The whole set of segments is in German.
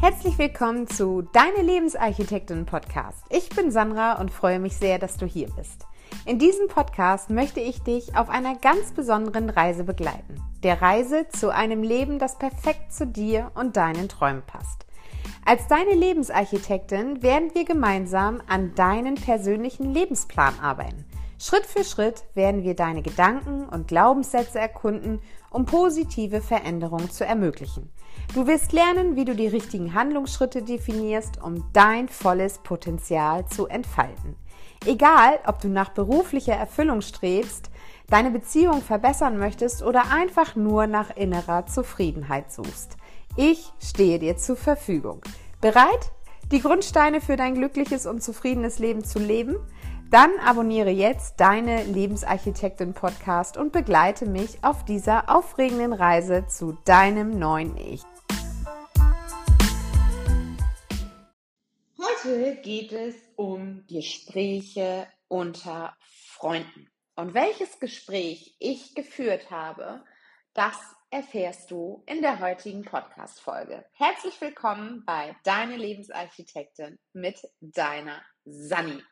Herzlich willkommen zu Deine Lebensarchitektin Podcast. Ich bin Sandra und freue mich sehr, dass du hier bist. In diesem Podcast möchte ich dich auf einer ganz besonderen Reise begleiten. Der Reise zu einem Leben, das perfekt zu dir und deinen Träumen passt. Als deine Lebensarchitektin werden wir gemeinsam an deinen persönlichen Lebensplan arbeiten. Schritt für Schritt werden wir deine Gedanken und Glaubenssätze erkunden, um positive Veränderungen zu ermöglichen. Du wirst lernen, wie du die richtigen Handlungsschritte definierst, um dein volles Potenzial zu entfalten. Egal, ob du nach beruflicher Erfüllung strebst, deine Beziehung verbessern möchtest oder einfach nur nach innerer Zufriedenheit suchst. Ich stehe dir zur Verfügung. Bereit, die Grundsteine für dein glückliches und zufriedenes Leben zu leben? Dann abonniere jetzt deine Lebensarchitektin Podcast und begleite mich auf dieser aufregenden Reise zu deinem neuen Ich. Heute geht es um Gespräche unter Freunden. Und welches Gespräch ich geführt habe, das erfährst du in der heutigen Podcast-Folge. Herzlich willkommen bei Deine Lebensarchitektin mit deiner Sani.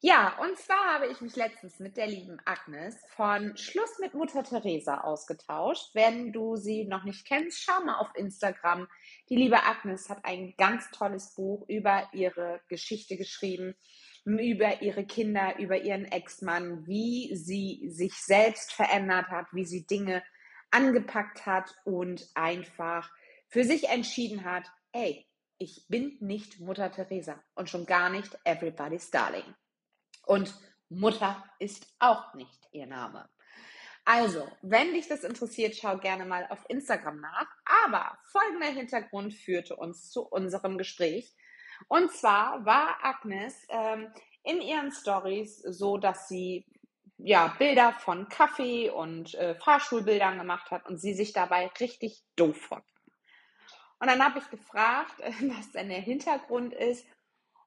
Ja, und zwar habe ich mich letztens mit der lieben Agnes von Schluss mit Mutter Teresa ausgetauscht. Wenn du sie noch nicht kennst, schau mal auf Instagram. Die liebe Agnes hat ein ganz tolles Buch über ihre Geschichte geschrieben, über ihre Kinder, über ihren Ex-Mann, wie sie sich selbst verändert hat, wie sie Dinge angepackt hat und einfach für sich entschieden hat, ey, ich bin nicht Mutter Teresa und schon gar nicht Everybody's Darling. Und Mutter ist auch nicht ihr Name. Also, wenn dich das interessiert, schau gerne mal auf Instagram nach. Aber folgender Hintergrund führte uns zu unserem Gespräch. Und zwar war Agnes ähm, in ihren Stories so, dass sie ja Bilder von Kaffee und äh, Fahrschulbildern gemacht hat und sie sich dabei richtig doof vorkam. Und dann habe ich gefragt, was denn der Hintergrund ist.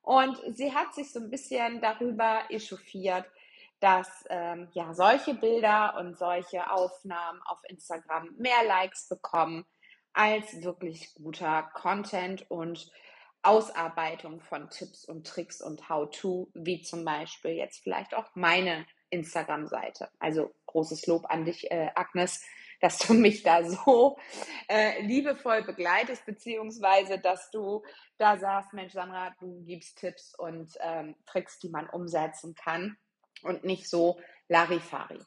Und sie hat sich so ein bisschen darüber echauffiert, dass ähm, ja solche Bilder und solche Aufnahmen auf Instagram mehr Likes bekommen als wirklich guter Content und Ausarbeitung von Tipps und Tricks und How-to, wie zum Beispiel jetzt vielleicht auch meine Instagram-Seite. Also großes Lob an dich, äh, Agnes, dass du mich da so äh, liebevoll begleitest, beziehungsweise dass du da sagst, Mensch, Sandra, du gibst Tipps und ähm, Tricks, die man umsetzen kann und nicht so Larifari.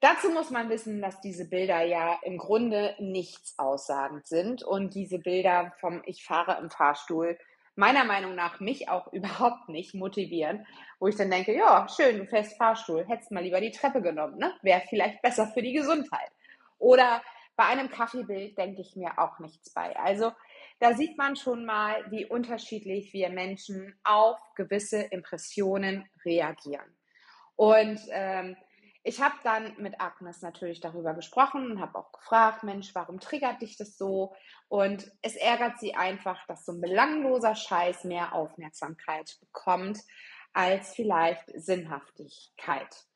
Dazu muss man wissen, dass diese Bilder ja im Grunde nichts aussagend sind und diese Bilder vom Ich fahre im Fahrstuhl meiner Meinung nach mich auch überhaupt nicht motivieren, wo ich dann denke, ja, schön, du fährst Fahrstuhl, hättest mal lieber die Treppe genommen, ne? Wäre vielleicht besser für die Gesundheit. Oder bei einem Kaffeebild denke ich mir auch nichts bei. Also da sieht man schon mal, wie unterschiedlich wir Menschen auf gewisse Impressionen reagieren. Und ähm, ich habe dann mit Agnes natürlich darüber gesprochen und habe auch gefragt, Mensch, warum triggert dich das so? Und es ärgert sie einfach, dass so ein belangloser Scheiß mehr Aufmerksamkeit bekommt als vielleicht Sinnhaftigkeit.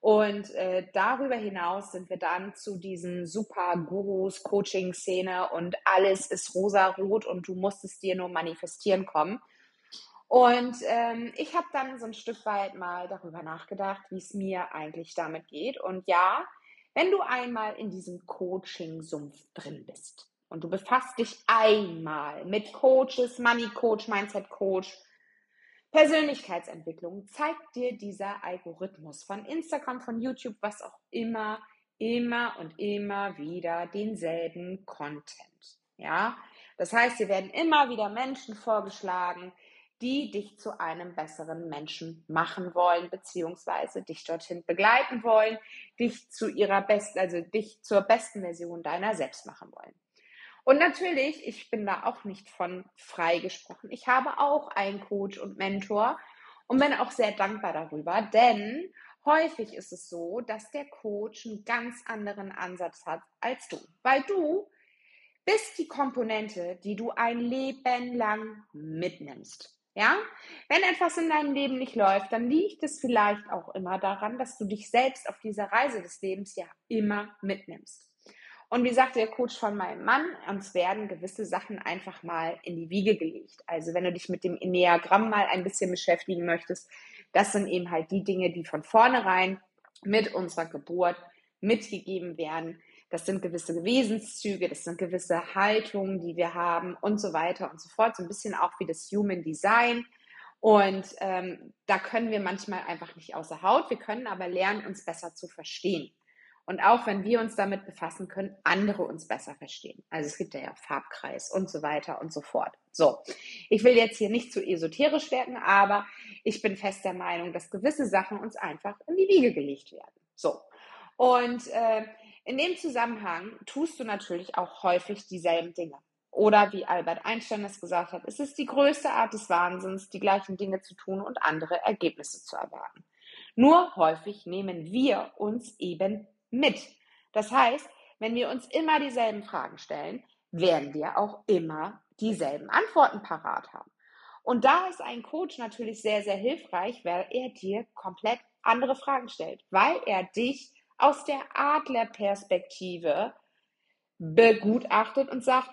Und äh, darüber hinaus sind wir dann zu diesen super Gurus, Coaching-Szene und alles ist rosa-rot und du musst es dir nur manifestieren kommen. Und ähm, ich habe dann so ein Stück weit mal darüber nachgedacht, wie es mir eigentlich damit geht. Und ja, wenn du einmal in diesem Coaching-Sumpf drin bist und du befasst dich einmal mit Coaches, Money Coach, Mindset Coach, Persönlichkeitsentwicklung zeigt dir dieser Algorithmus von Instagram, von YouTube, was auch immer, immer und immer wieder denselben Content. Ja, das heißt, dir werden immer wieder Menschen vorgeschlagen, die dich zu einem besseren Menschen machen wollen, beziehungsweise dich dorthin begleiten wollen, dich zu ihrer besten, also dich zur besten Version deiner selbst machen wollen. Und natürlich, ich bin da auch nicht von freigesprochen. Ich habe auch einen Coach und Mentor und bin auch sehr dankbar darüber, denn häufig ist es so, dass der Coach einen ganz anderen Ansatz hat als du, weil du bist die Komponente, die du ein Leben lang mitnimmst. Ja, wenn etwas in deinem Leben nicht läuft, dann liegt es vielleicht auch immer daran, dass du dich selbst auf dieser Reise des Lebens ja immer mitnimmst. Und wie sagt der Coach von meinem Mann, uns werden gewisse Sachen einfach mal in die Wiege gelegt. Also wenn du dich mit dem Enneagramm mal ein bisschen beschäftigen möchtest, das sind eben halt die Dinge, die von vornherein mit unserer Geburt mitgegeben werden. Das sind gewisse Wesenszüge, das sind gewisse Haltungen, die wir haben und so weiter und so fort. So ein bisschen auch wie das Human Design. Und ähm, da können wir manchmal einfach nicht außer Haut. Wir können aber lernen, uns besser zu verstehen. Und auch wenn wir uns damit befassen, können andere uns besser verstehen. Also es gibt ja, ja Farbkreis und so weiter und so fort. So, ich will jetzt hier nicht zu esoterisch werden, aber ich bin fest der Meinung, dass gewisse Sachen uns einfach in die Wiege gelegt werden. So. Und äh, in dem Zusammenhang tust du natürlich auch häufig dieselben Dinge. Oder wie Albert Einstein es gesagt hat, es ist die größte Art des Wahnsinns, die gleichen Dinge zu tun und andere Ergebnisse zu erwarten. Nur häufig nehmen wir uns eben mit. Das heißt, wenn wir uns immer dieselben Fragen stellen, werden wir auch immer dieselben Antworten parat haben. Und da ist ein Coach natürlich sehr, sehr hilfreich, weil er dir komplett andere Fragen stellt, weil er dich aus der Adlerperspektive begutachtet und sagt,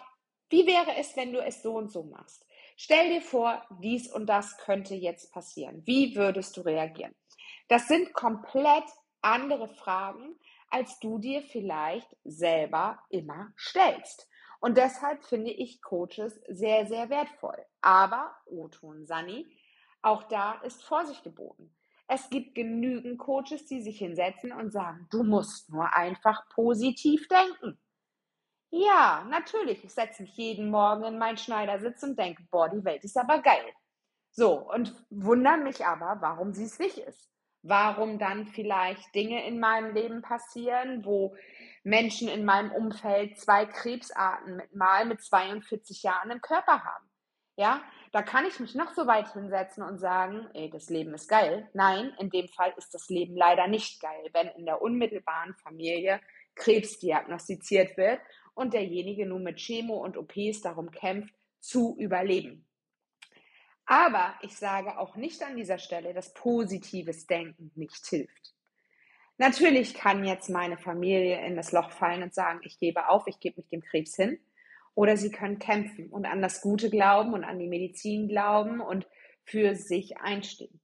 wie wäre es, wenn du es so und so machst? Stell dir vor, dies und das könnte jetzt passieren. Wie würdest du reagieren? Das sind komplett andere Fragen, als du dir vielleicht selber immer stellst. Und deshalb finde ich Coaches sehr, sehr wertvoll. Aber, Oton Sani, auch da ist Vorsicht geboten. Es gibt genügend Coaches, die sich hinsetzen und sagen, du musst nur einfach positiv denken. Ja, natürlich. Ich setze mich jeden Morgen in meinen Schneidersitz und denke, boah, die Welt ist aber geil. So, und wundere mich aber, warum sie es nicht ist warum dann vielleicht Dinge in meinem Leben passieren, wo Menschen in meinem Umfeld zwei Krebsarten mit mal mit 42 Jahren im Körper haben. Ja, da kann ich mich noch so weit hinsetzen und sagen, ey, das Leben ist geil. Nein, in dem Fall ist das Leben leider nicht geil, wenn in der unmittelbaren Familie Krebs diagnostiziert wird und derjenige nur mit Chemo und OPs darum kämpft, zu überleben. Aber ich sage auch nicht an dieser Stelle, dass positives Denken nicht hilft. Natürlich kann jetzt meine Familie in das Loch fallen und sagen, ich gebe auf, ich gebe mich dem Krebs hin. Oder sie können kämpfen und an das Gute glauben und an die Medizin glauben und für sich einstehen.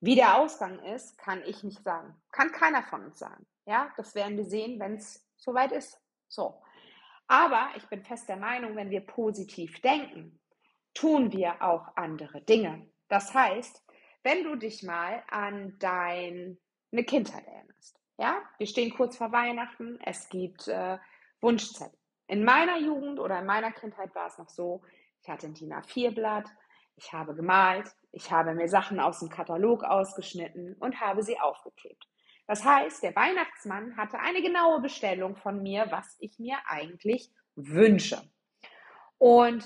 Wie der Ausgang ist, kann ich nicht sagen. Kann keiner von uns sagen. Ja, das werden wir sehen, wenn es soweit ist. So. Aber ich bin fest der Meinung, wenn wir positiv denken, tun wir auch andere Dinge. Das heißt, wenn du dich mal an deine Kindheit erinnerst, ja, wir stehen kurz vor Weihnachten, es gibt äh, Wunschzettel. In meiner Jugend oder in meiner Kindheit war es noch so, ich hatte ein DIN A4-Blatt, ich habe gemalt, ich habe mir Sachen aus dem Katalog ausgeschnitten und habe sie aufgeklebt. Das heißt, der Weihnachtsmann hatte eine genaue Bestellung von mir, was ich mir eigentlich wünsche. Und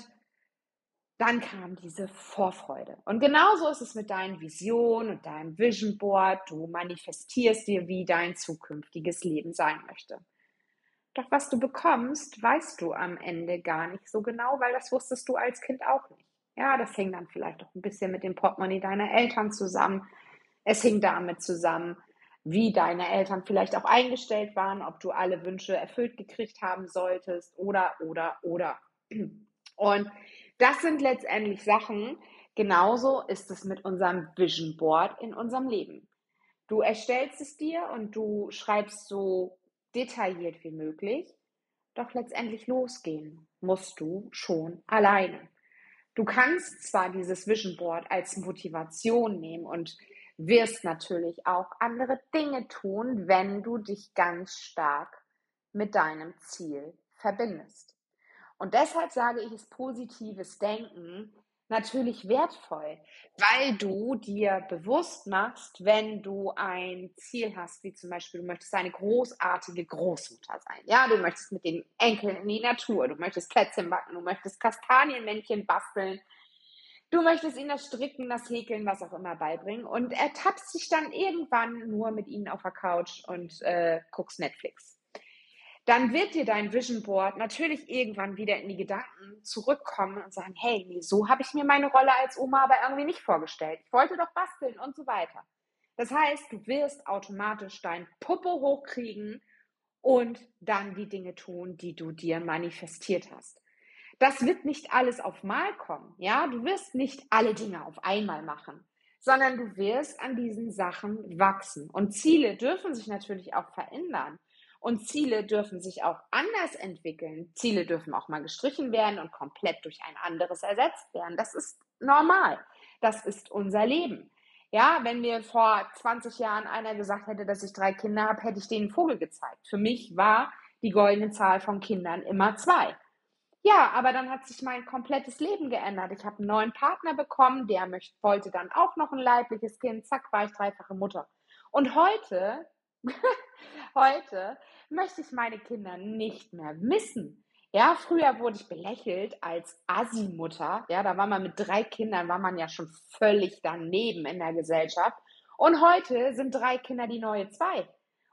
dann kam diese Vorfreude. Und genauso ist es mit deinen Visionen und deinem Vision Board. Du manifestierst dir, wie dein zukünftiges Leben sein möchte. Doch was du bekommst, weißt du am Ende gar nicht so genau, weil das wusstest du als Kind auch nicht. Ja, das hing dann vielleicht auch ein bisschen mit dem Portemonnaie deiner Eltern zusammen. Es hing damit zusammen, wie deine Eltern vielleicht auch eingestellt waren, ob du alle Wünsche erfüllt gekriegt haben solltest oder, oder, oder. Und das sind letztendlich Sachen, genauso ist es mit unserem Vision Board in unserem Leben. Du erstellst es dir und du schreibst so detailliert wie möglich, doch letztendlich losgehen musst du schon alleine. Du kannst zwar dieses Vision Board als Motivation nehmen und wirst natürlich auch andere Dinge tun, wenn du dich ganz stark mit deinem Ziel verbindest. Und deshalb sage ich, ist positives Denken natürlich wertvoll, weil du dir bewusst machst, wenn du ein Ziel hast, wie zum Beispiel, du möchtest eine großartige Großmutter sein. Ja, du möchtest mit den Enkeln in die Natur, du möchtest Plätzchen backen, du möchtest Kastanienmännchen basteln, du möchtest ihnen das Stricken, das Häkeln, was auch immer beibringen und ertappst dich dann irgendwann nur mit ihnen auf der Couch und äh, guckst Netflix dann wird dir dein Vision Board natürlich irgendwann wieder in die Gedanken zurückkommen und sagen, hey, nee, so habe ich mir meine Rolle als Oma aber irgendwie nicht vorgestellt. Ich wollte doch basteln und so weiter. Das heißt, du wirst automatisch dein Popo hochkriegen und dann die Dinge tun, die du dir manifestiert hast. Das wird nicht alles auf Mal kommen, ja? Du wirst nicht alle Dinge auf einmal machen, sondern du wirst an diesen Sachen wachsen. Und Ziele dürfen sich natürlich auch verändern. Und Ziele dürfen sich auch anders entwickeln. Ziele dürfen auch mal gestrichen werden und komplett durch ein anderes ersetzt werden. Das ist normal. Das ist unser Leben. Ja, wenn mir vor 20 Jahren einer gesagt hätte, dass ich drei Kinder habe, hätte ich denen einen Vogel gezeigt. Für mich war die goldene Zahl von Kindern immer zwei. Ja, aber dann hat sich mein komplettes Leben geändert. Ich habe einen neuen Partner bekommen, der möchte, wollte dann auch noch ein leibliches Kind. Zack, war ich dreifache Mutter. Und heute, heute möchte ich meine Kinder nicht mehr missen. Ja, früher wurde ich belächelt als Assi-Mutter. Ja, da war man mit drei Kindern, war man ja schon völlig daneben in der Gesellschaft. Und heute sind drei Kinder die neue zwei.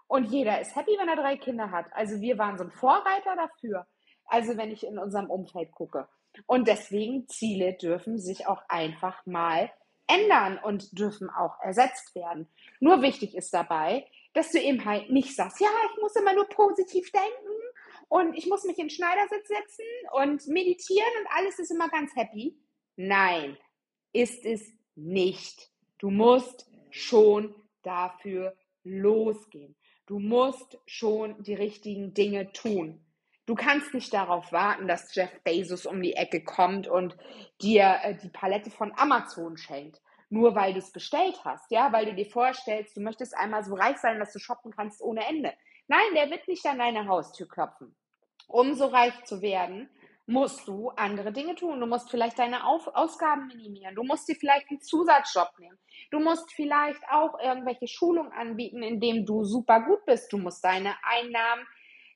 Und jeder ist happy, wenn er drei Kinder hat. Also wir waren so ein Vorreiter dafür. Also wenn ich in unserem Umfeld gucke. Und deswegen Ziele dürfen sich auch einfach mal ändern und dürfen auch ersetzt werden. Nur wichtig ist dabei, dass du eben halt nicht sagst, ja, ich muss immer nur positiv denken und ich muss mich in Schneidersitz setzen und meditieren und alles ist immer ganz happy. Nein, ist es nicht. Du musst schon dafür losgehen. Du musst schon die richtigen Dinge tun. Du kannst nicht darauf warten, dass Jeff Bezos um die Ecke kommt und dir äh, die Palette von Amazon schenkt. Nur weil du es bestellt hast, ja, weil du dir vorstellst, du möchtest einmal so reich sein, dass du shoppen kannst ohne Ende. Nein, der wird nicht an deine Haustür klopfen. Um so reich zu werden, musst du andere Dinge tun. Du musst vielleicht deine Auf Ausgaben minimieren. Du musst dir vielleicht einen Zusatzjob nehmen. Du musst vielleicht auch irgendwelche Schulungen anbieten, in denen du super gut bist. Du musst deine Einnahmen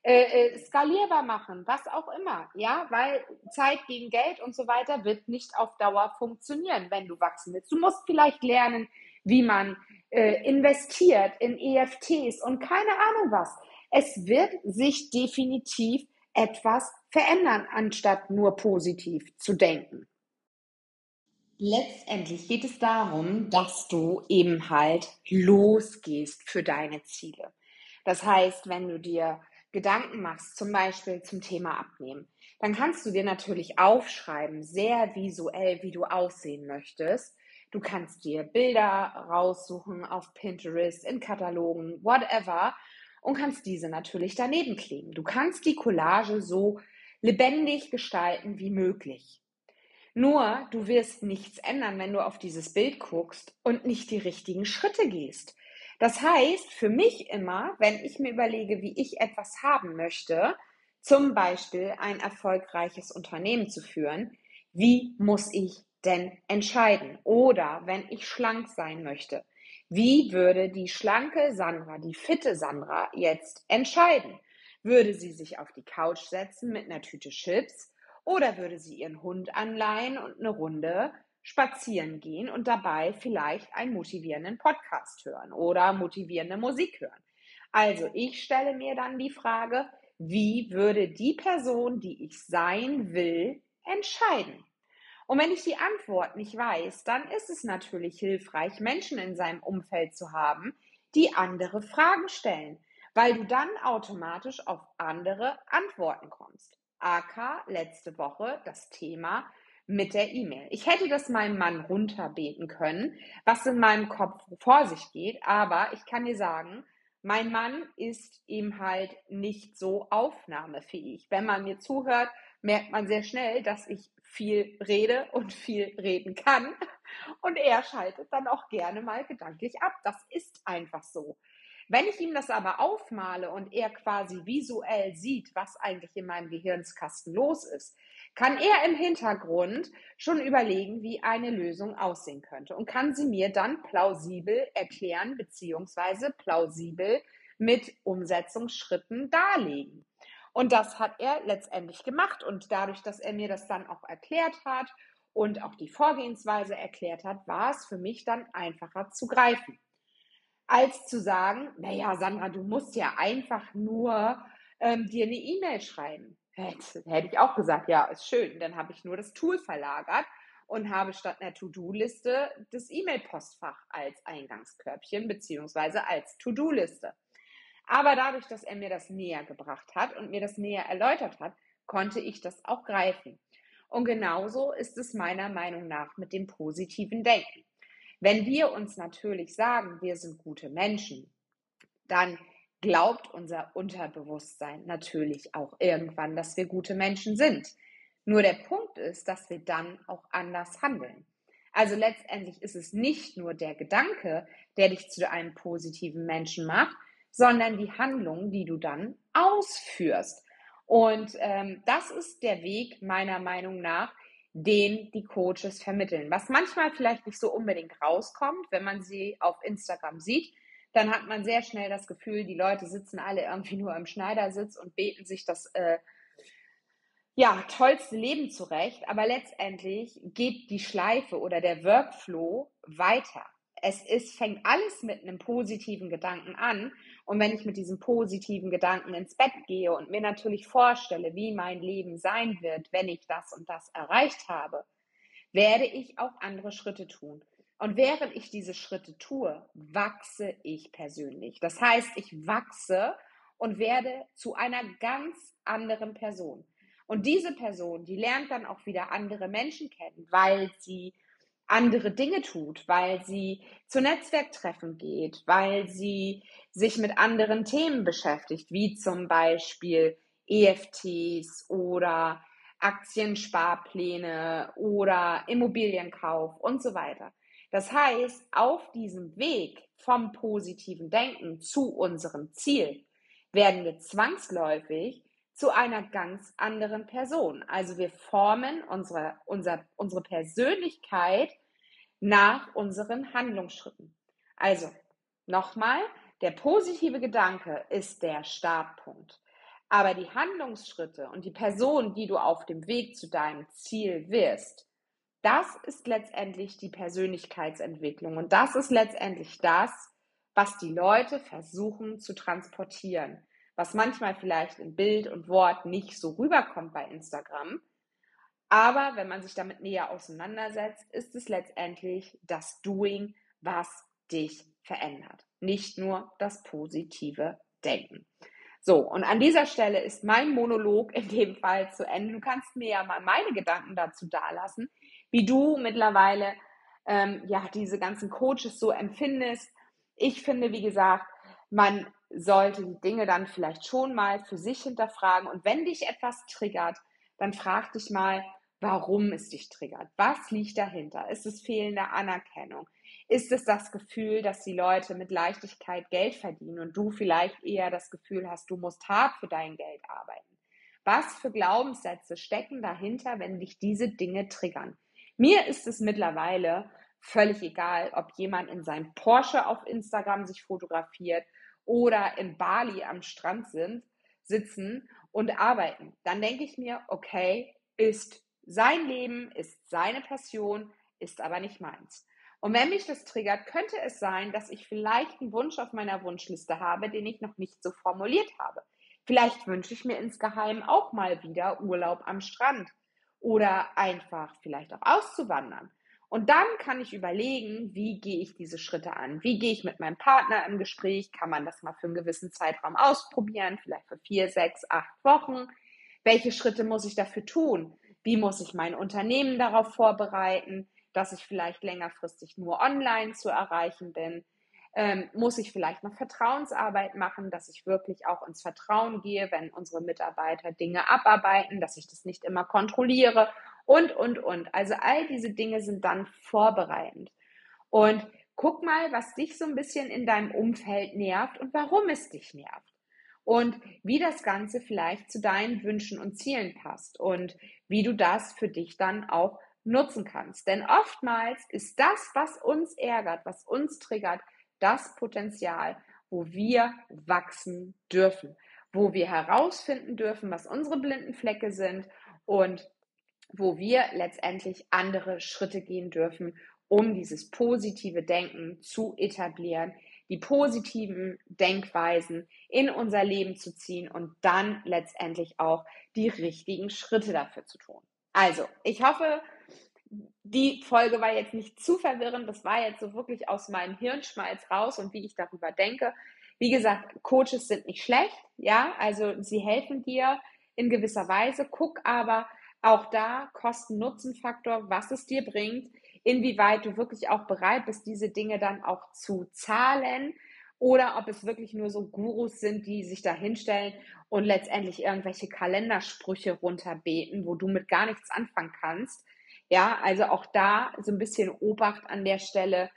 äh, äh, skalierbar machen, was auch immer, ja, weil Zeit gegen Geld und so weiter wird nicht auf Dauer funktionieren, wenn du wachsen willst. Du musst vielleicht lernen, wie man äh, investiert in EFTs und keine Ahnung was. Es wird sich definitiv etwas verändern, anstatt nur positiv zu denken. Letztendlich geht es darum, dass du eben halt losgehst für deine Ziele. Das heißt, wenn du dir Gedanken machst, zum Beispiel zum Thema Abnehmen, dann kannst du dir natürlich aufschreiben, sehr visuell, wie du aussehen möchtest. Du kannst dir Bilder raussuchen auf Pinterest, in Katalogen, whatever, und kannst diese natürlich daneben kleben. Du kannst die Collage so lebendig gestalten wie möglich. Nur, du wirst nichts ändern, wenn du auf dieses Bild guckst und nicht die richtigen Schritte gehst. Das heißt für mich immer, wenn ich mir überlege, wie ich etwas haben möchte, zum Beispiel ein erfolgreiches Unternehmen zu führen, wie muss ich denn entscheiden? Oder wenn ich schlank sein möchte, wie würde die schlanke Sandra, die fitte Sandra jetzt entscheiden? Würde sie sich auf die Couch setzen mit einer Tüte Chips oder würde sie ihren Hund anleihen und eine Runde spazieren gehen und dabei vielleicht einen motivierenden Podcast hören oder motivierende Musik hören. Also ich stelle mir dann die Frage, wie würde die Person, die ich sein will, entscheiden? Und wenn ich die Antwort nicht weiß, dann ist es natürlich hilfreich, Menschen in seinem Umfeld zu haben, die andere Fragen stellen, weil du dann automatisch auf andere Antworten kommst. AK letzte Woche das Thema mit der E-Mail. Ich hätte das meinem Mann runterbeten können, was in meinem Kopf vor sich geht, aber ich kann dir sagen, mein Mann ist eben halt nicht so aufnahmefähig. Wenn man mir zuhört, merkt man sehr schnell, dass ich viel rede und viel reden kann. Und er schaltet dann auch gerne mal gedanklich ab. Das ist einfach so. Wenn ich ihm das aber aufmale und er quasi visuell sieht, was eigentlich in meinem Gehirnskasten los ist, kann er im Hintergrund schon überlegen, wie eine Lösung aussehen könnte und kann sie mir dann plausibel erklären beziehungsweise plausibel mit Umsetzungsschritten darlegen. Und das hat er letztendlich gemacht und dadurch, dass er mir das dann auch erklärt hat und auch die Vorgehensweise erklärt hat, war es für mich dann einfacher zu greifen. Als zu sagen, naja, Sandra, du musst ja einfach nur ähm, dir eine E-Mail schreiben. Hätte, ich auch gesagt, ja, ist schön. Dann habe ich nur das Tool verlagert und habe statt einer To-Do-Liste das E-Mail-Postfach als Eingangskörbchen beziehungsweise als To-Do-Liste. Aber dadurch, dass er mir das näher gebracht hat und mir das näher erläutert hat, konnte ich das auch greifen. Und genauso ist es meiner Meinung nach mit dem positiven Denken. Wenn wir uns natürlich sagen, wir sind gute Menschen, dann glaubt unser Unterbewusstsein natürlich auch irgendwann, dass wir gute Menschen sind. Nur der Punkt ist, dass wir dann auch anders handeln. Also letztendlich ist es nicht nur der Gedanke, der dich zu einem positiven Menschen macht, sondern die Handlung, die du dann ausführst. Und ähm, das ist der Weg meiner Meinung nach, den die Coaches vermitteln. Was manchmal vielleicht nicht so unbedingt rauskommt, wenn man sie auf Instagram sieht, dann hat man sehr schnell das Gefühl, die Leute sitzen alle irgendwie nur im Schneidersitz und beten sich das äh, ja, tollste Leben zurecht. Aber letztendlich geht die Schleife oder der Workflow weiter. Es ist, fängt alles mit einem positiven Gedanken an. Und wenn ich mit diesem positiven Gedanken ins Bett gehe und mir natürlich vorstelle, wie mein Leben sein wird, wenn ich das und das erreicht habe, werde ich auch andere Schritte tun. Und während ich diese Schritte tue, wachse ich persönlich. Das heißt, ich wachse und werde zu einer ganz anderen Person. Und diese Person, die lernt dann auch wieder andere Menschen kennen, weil sie andere Dinge tut, weil sie zu Netzwerktreffen geht, weil sie sich mit anderen Themen beschäftigt, wie zum Beispiel EFTs oder Aktiensparpläne oder Immobilienkauf und so weiter. Das heißt, auf diesem Weg vom positiven Denken zu unserem Ziel werden wir zwangsläufig zu einer ganz anderen Person. Also wir formen unsere, unser, unsere Persönlichkeit nach unseren Handlungsschritten. Also nochmal, der positive Gedanke ist der Startpunkt. Aber die Handlungsschritte und die Person, die du auf dem Weg zu deinem Ziel wirst, das ist letztendlich die Persönlichkeitsentwicklung. Und das ist letztendlich das, was die Leute versuchen zu transportieren was manchmal vielleicht in Bild und Wort nicht so rüberkommt bei Instagram. Aber wenn man sich damit näher auseinandersetzt, ist es letztendlich das Doing, was dich verändert. Nicht nur das positive Denken. So, und an dieser Stelle ist mein Monolog in dem Fall zu Ende. Du kannst mir ja mal meine Gedanken dazu dalassen, wie du mittlerweile ähm, ja diese ganzen Coaches so empfindest. Ich finde, wie gesagt, man sollte die Dinge dann vielleicht schon mal für sich hinterfragen. Und wenn dich etwas triggert, dann frag dich mal, warum es dich triggert. Was liegt dahinter? Ist es fehlende Anerkennung? Ist es das Gefühl, dass die Leute mit Leichtigkeit Geld verdienen und du vielleicht eher das Gefühl hast, du musst hart für dein Geld arbeiten? Was für Glaubenssätze stecken dahinter, wenn dich diese Dinge triggern? Mir ist es mittlerweile völlig egal, ob jemand in seinem Porsche auf Instagram sich fotografiert oder in Bali am Strand sind, sitzen und arbeiten. Dann denke ich mir, okay, ist sein Leben, ist seine Passion, ist aber nicht meins. Und wenn mich das triggert, könnte es sein, dass ich vielleicht einen Wunsch auf meiner Wunschliste habe, den ich noch nicht so formuliert habe. Vielleicht wünsche ich mir insgeheim auch mal wieder Urlaub am Strand oder einfach vielleicht auch auszuwandern. Und dann kann ich überlegen, wie gehe ich diese Schritte an? Wie gehe ich mit meinem Partner im Gespräch? Kann man das mal für einen gewissen Zeitraum ausprobieren? Vielleicht für vier, sechs, acht Wochen? Welche Schritte muss ich dafür tun? Wie muss ich mein Unternehmen darauf vorbereiten, dass ich vielleicht längerfristig nur online zu erreichen bin? Ähm, muss ich vielleicht noch Vertrauensarbeit machen, dass ich wirklich auch ins Vertrauen gehe, wenn unsere Mitarbeiter Dinge abarbeiten, dass ich das nicht immer kontrolliere und, und, und. Also all diese Dinge sind dann vorbereitend. Und guck mal, was dich so ein bisschen in deinem Umfeld nervt und warum es dich nervt. Und wie das Ganze vielleicht zu deinen Wünschen und Zielen passt und wie du das für dich dann auch nutzen kannst. Denn oftmals ist das, was uns ärgert, was uns triggert, das Potenzial, wo wir wachsen dürfen, wo wir herausfinden dürfen, was unsere blinden Flecke sind und wo wir letztendlich andere Schritte gehen dürfen, um dieses positive Denken zu etablieren, die positiven Denkweisen in unser Leben zu ziehen und dann letztendlich auch die richtigen Schritte dafür zu tun. Also, ich hoffe, die Folge war jetzt nicht zu verwirrend. Das war jetzt so wirklich aus meinem Hirnschmalz raus und wie ich darüber denke. Wie gesagt, Coaches sind nicht schlecht, ja, also sie helfen dir in gewisser Weise. Guck aber auch da Kosten-Nutzen-Faktor, was es dir bringt, inwieweit du wirklich auch bereit bist, diese Dinge dann auch zu zahlen oder ob es wirklich nur so Gurus sind, die sich da hinstellen und letztendlich irgendwelche Kalendersprüche runterbeten, wo du mit gar nichts anfangen kannst. Ja, also auch da so ein bisschen Obacht an der Stelle.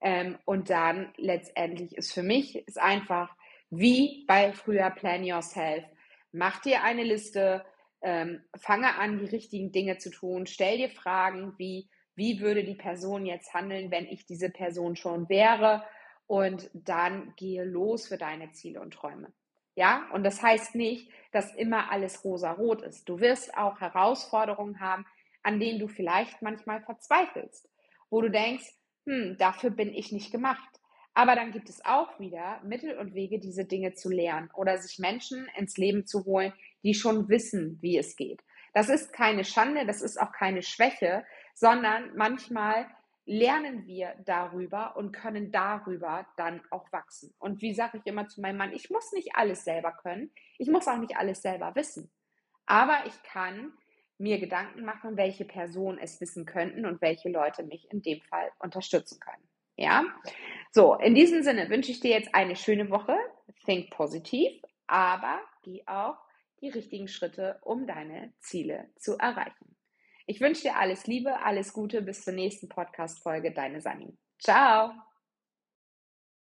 Ähm, und dann letztendlich ist für mich ist einfach wie bei früher Plan Yourself. Mach dir eine Liste, ähm, fange an, die richtigen Dinge zu tun, stell dir Fragen wie, wie würde die Person jetzt handeln, wenn ich diese Person schon wäre? Und dann gehe los für deine Ziele und Träume. Ja, und das heißt nicht, dass immer alles rosa-rot ist. Du wirst auch Herausforderungen haben, an denen du vielleicht manchmal verzweifelst, wo du denkst, hm, dafür bin ich nicht gemacht. Aber dann gibt es auch wieder Mittel und Wege, diese Dinge zu lernen oder sich Menschen ins Leben zu holen, die schon wissen, wie es geht. Das ist keine Schande, das ist auch keine Schwäche, sondern manchmal lernen wir darüber und können darüber dann auch wachsen. Und wie sage ich immer zu meinem Mann, ich muss nicht alles selber können, ich muss auch nicht alles selber wissen. Aber ich kann mir Gedanken machen, welche Personen es wissen könnten und welche Leute mich in dem Fall unterstützen können. Ja? So, in diesem Sinne wünsche ich dir jetzt eine schöne Woche. Think positiv, aber geh auch die richtigen Schritte, um deine Ziele zu erreichen. Ich wünsche dir alles Liebe, alles Gute, bis zur nächsten Podcast-Folge. Deine Sani. Ciao!